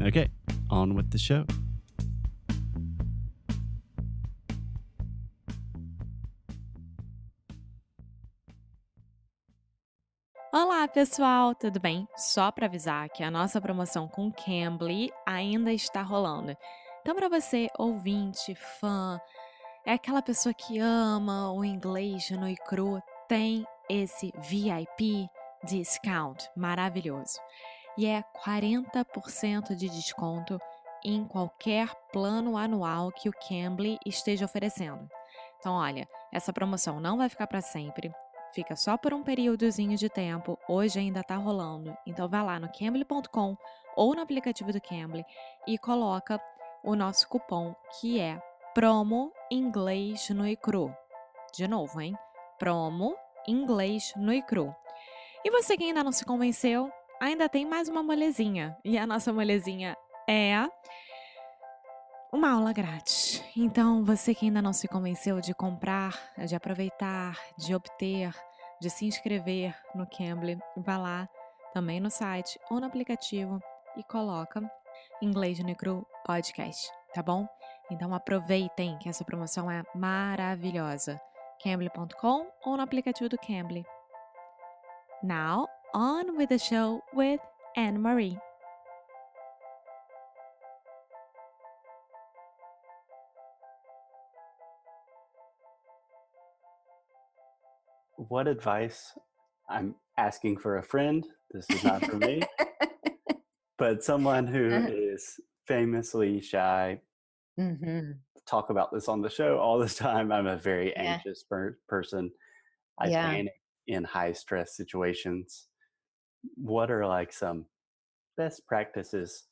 Okay, on with the show. Olá, pessoal, tudo bem? Só para avisar que a nossa promoção com Cambly ainda está rolando. Então, para você, ouvinte, fã, é aquela pessoa que ama o inglês no e cru, tem esse VIP discount maravilhoso. E é 40% de desconto em qualquer plano anual que o Cambly esteja oferecendo. Então, olha, essa promoção não vai ficar para sempre fica só por um períodozinho de tempo, hoje ainda está rolando. Então vá lá no cambly.com ou no aplicativo do Cambly e coloca o nosso cupom que é promo inglês no icru. De novo, hein? Promo inglês no icru. E você que ainda não se convenceu, ainda tem mais uma molezinha. E a nossa molezinha é uma aula grátis. Então, você que ainda não se convenceu de comprar, de aproveitar, de obter, de se inscrever no Cambly, vá lá também no site ou no aplicativo e coloca Inglês no Cru Podcast, tá bom? Então aproveitem que essa promoção é maravilhosa. Cambly.com ou no aplicativo do Cambly. Now, on with the show with Annemarie. what advice I'm asking for a friend. This is not for me, but someone who Uh-huh. famously shy. hmm Talk about this on the show all the time. I'm a very Yeah. anxious per- person. I Yeah. panic in high stress situations. What are like some best practices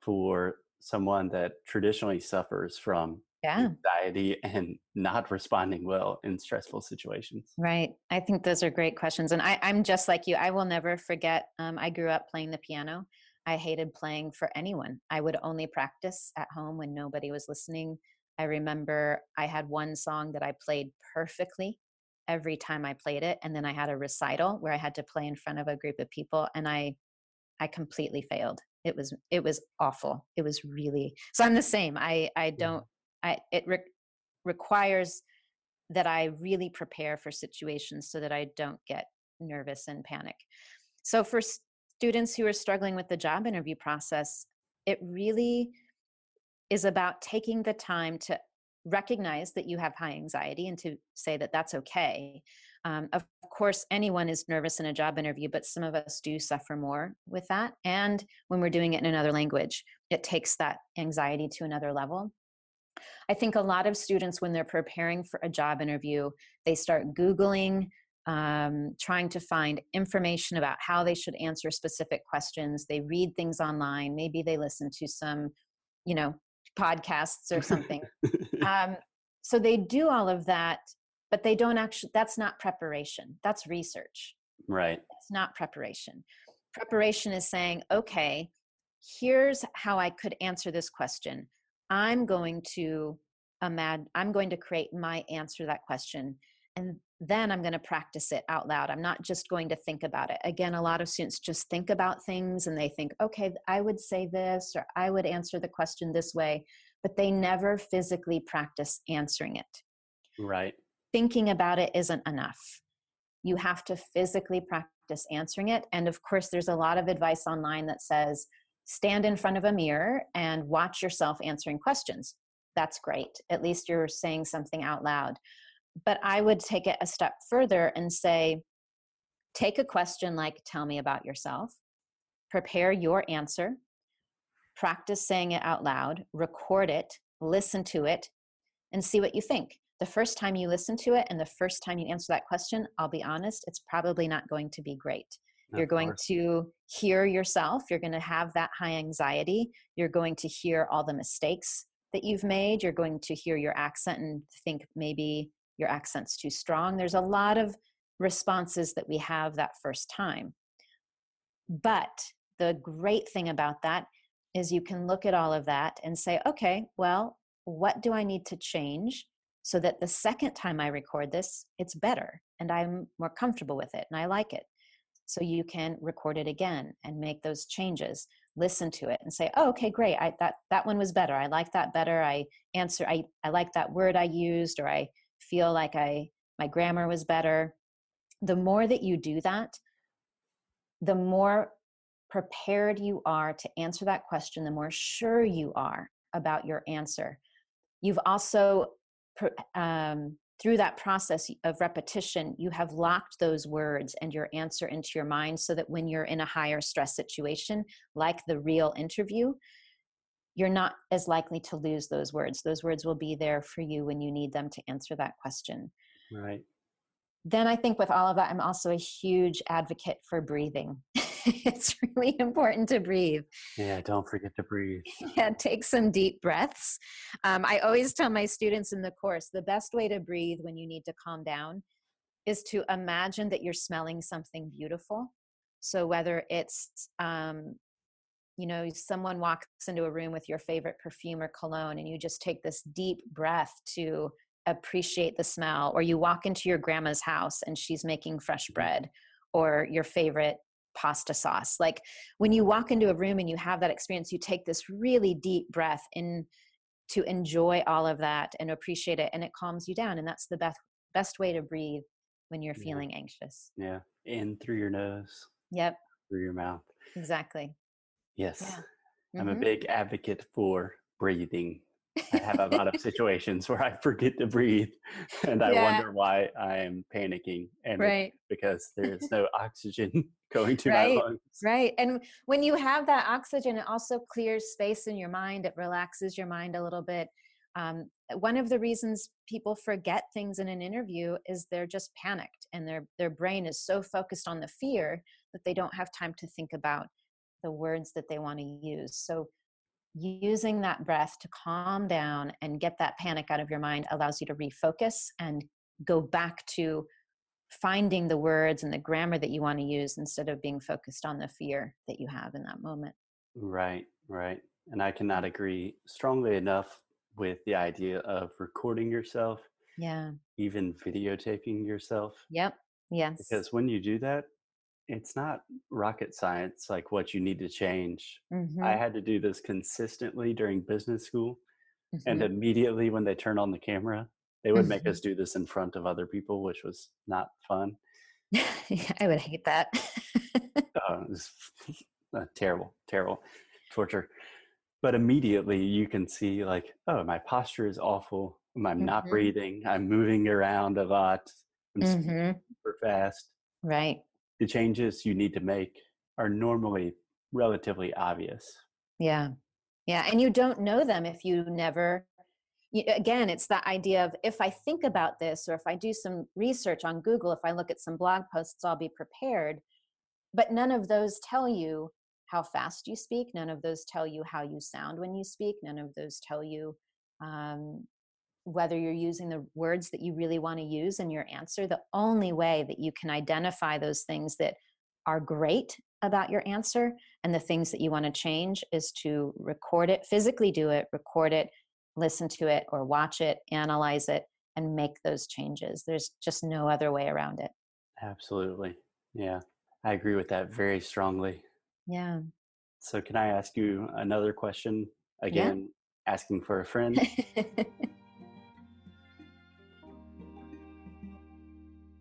for someone that traditionally suffers from Yeah, anxiety and not responding well in stressful situations? right. I think those are great questions. And I, I'm just like you. I will never forget. Um, I grew up playing the piano. I hated playing for anyone. I would only practice at home when nobody was listening. I remember I had one song that I played perfectly every time I played it. And then I had a recital where I had to play in front of a group of people and I I completely failed. It was it was awful. It was really so I'm the same. I I don't I it re- requires that I really prepare for situations so that I don't get nervous and panic. So for students who are struggling with the job interview process, it really is about taking the time to recognize that you have high anxiety and to say that that's okay. Um, of course, anyone is nervous in a job interview, but some of us do suffer more with that. And when we're doing it in another language, it takes that anxiety to another level. I think a lot of students, when they're preparing for a job interview, they start Googling, um, trying to find information about how they should answer specific questions. They read things online. Maybe they listen to some, you know, podcasts or something. um, so they do all of that, but they don't actually, that's not preparation. That's research. right. It's not preparation. Preparation is saying, okay, here's how I could answer this question. I'm going to imagine, I'm going to create my answer to that question. And then I'm going to practice it out loud. I'm not just going to think about it. Again, a lot of students just think about things and they think, okay, I would say this or I would answer the question this way, but they never physically practice answering it Right. thinking about it isn't enough. You have to physically practice answering it. And of course, there's a lot of advice online that says stand in front of a mirror and watch yourself answering questions. That's great. At least you're saying something out loud. But I would take it a step further and say, take a question like, tell me about yourself, prepare your answer, practice saying it out loud, record it, listen to it, and see what you think. The first time you listen to it and the first time you answer that question, I'll be honest, it's probably not going to be great. You're going to hear yourself. You're going to have that high anxiety. You're going to hear all the mistakes that you've made. You're going to hear your accent and think maybe your accent's too strong. There's a lot of responses that we have that first time. But the great thing about that is you can look at all of that and say, okay, well, what do I need to change so that the second time I record this, it's better and I'm more comfortable with it and I like it? So you can record it again and make those changes, listen to it and say, oh, okay, great. I, that, that one was better. I like that better. I answer, I, I like that word I used, or I feel like I, my grammar was better. The more that you do that, the more prepared you are to answer that question, the more sure you are about your answer. You've also, um, through that process of repetition, you have locked those words and your answer into your mind so that when you're in a higher stress situation, like the real interview, you're not as likely to lose those words. Those words will be there for you when you need them to answer that question. Right. Then I think with all of that, I'm also a huge advocate for breathing. it's really important to breathe. Yeah, don't forget to breathe. Yeah, take some deep breaths. Um, I always tell my students in the course the best way to breathe when you need to calm down is to imagine that you're smelling something beautiful. So whether it's um, you know someone walks into a room with your favorite perfume or cologne and you just take this deep breath to appreciate the smell or you walk into your grandma's house and she's making fresh bread or your favorite pasta sauce. Like when you walk into a room and you have that experience, you take this really deep breath in to enjoy all of that and appreciate it and it calms you down and that's the best best way to breathe when you're feeling anxious. Yeah. In through your nose. Yep. Through your mouth. Exactly. Yes. Yeah. Mm-hmm. I'm a mm-hmm. big advocate for breathing I have a lot of situations where I forget to breathe and I yeah. wonder why I am panicking. And right. because there's no oxygen going to right. my lungs. Right. And when you have that oxygen, it also clears space in your mind. It relaxes your mind a little bit. Um, one of the reasons people forget things in an interview is they're just panicked and their their brain is so focused on the fear that they don't have time to think about the words that they want to use. So using that breath to calm down and get that panic out of your mind allows you to refocus and go back to finding the words and the grammar that you want to use instead of being focused on the fear that you have in that moment. Right, right. And I cannot agree strongly enough with the idea of recording yourself. Yeah. Even videotaping yourself. Yep. Yes. Because when you do that, it's not rocket science like what you need to change. Mm-hmm. I had to do this consistently during business school. Mm-hmm. And immediately when they turned on the camera, they would make mm-hmm. us do this in front of other people, which was not fun. I would hate that. uh, uh, terrible, terrible torture. But immediately you can see, like, oh, my posture is awful. I'm not Mm-hmm. breathing. I'm moving around a lot. I'm Mhm. super fast. Right. The changes you need to make are normally relatively obvious. Yeah. Yeah. And you don't know them if you never, y- again, it's that idea of if I think about this or if I do some research on Google, if I look at some blog posts, I'll be prepared. But none of those tell you how fast you speak. None of those tell you how you sound when you speak. None of those tell you um, whether you're using the words that you really want to use in your answer. The only way that you can identify those things that are great about your answer and the things that you want to change is to record it, physically do it, record it, listen to it, or watch it, analyze it, and make those changes. There's just no other way around it. Absolutely. Yeah. I agree with that very strongly. Yeah. So, can I ask you another question? Again, asking for a friend.